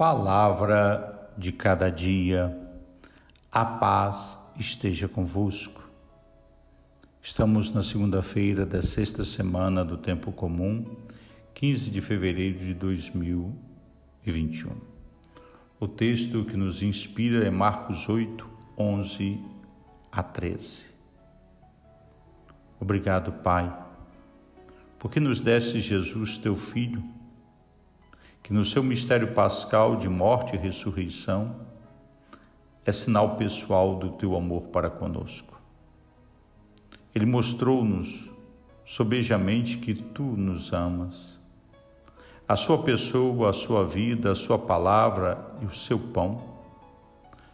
Palavra de cada dia, a paz esteja convosco. Estamos na segunda-feira da sexta semana do Tempo Comum, 15 de fevereiro de 2021. O texto que nos inspira é Marcos 8, 11 a 13. Obrigado, Pai, porque nos deste Jesus, teu Filho que no seu mistério pascal de morte e ressurreição é sinal pessoal do teu amor para conosco. Ele mostrou-nos sobejamente que tu nos amas. A sua pessoa, a sua vida, a sua palavra e o seu pão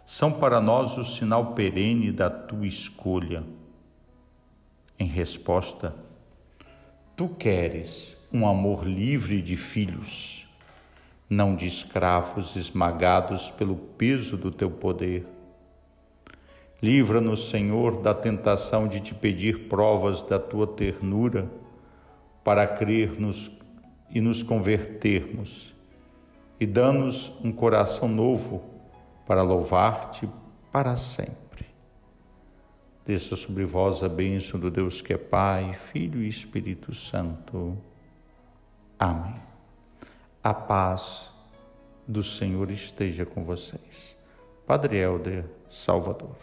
são para nós o sinal perene da tua escolha. Em resposta, tu queres um amor livre de filhos não de escravos esmagados pelo peso do teu poder. Livra-nos, Senhor, da tentação de te pedir provas da tua ternura para crermos e nos convertermos, e dá-nos um coração novo para louvar-te para sempre. Desça sobre vós a bênção do Deus que é Pai, Filho e Espírito Santo. Amém. A paz do Senhor esteja com vocês. Padre Helder, Salvador.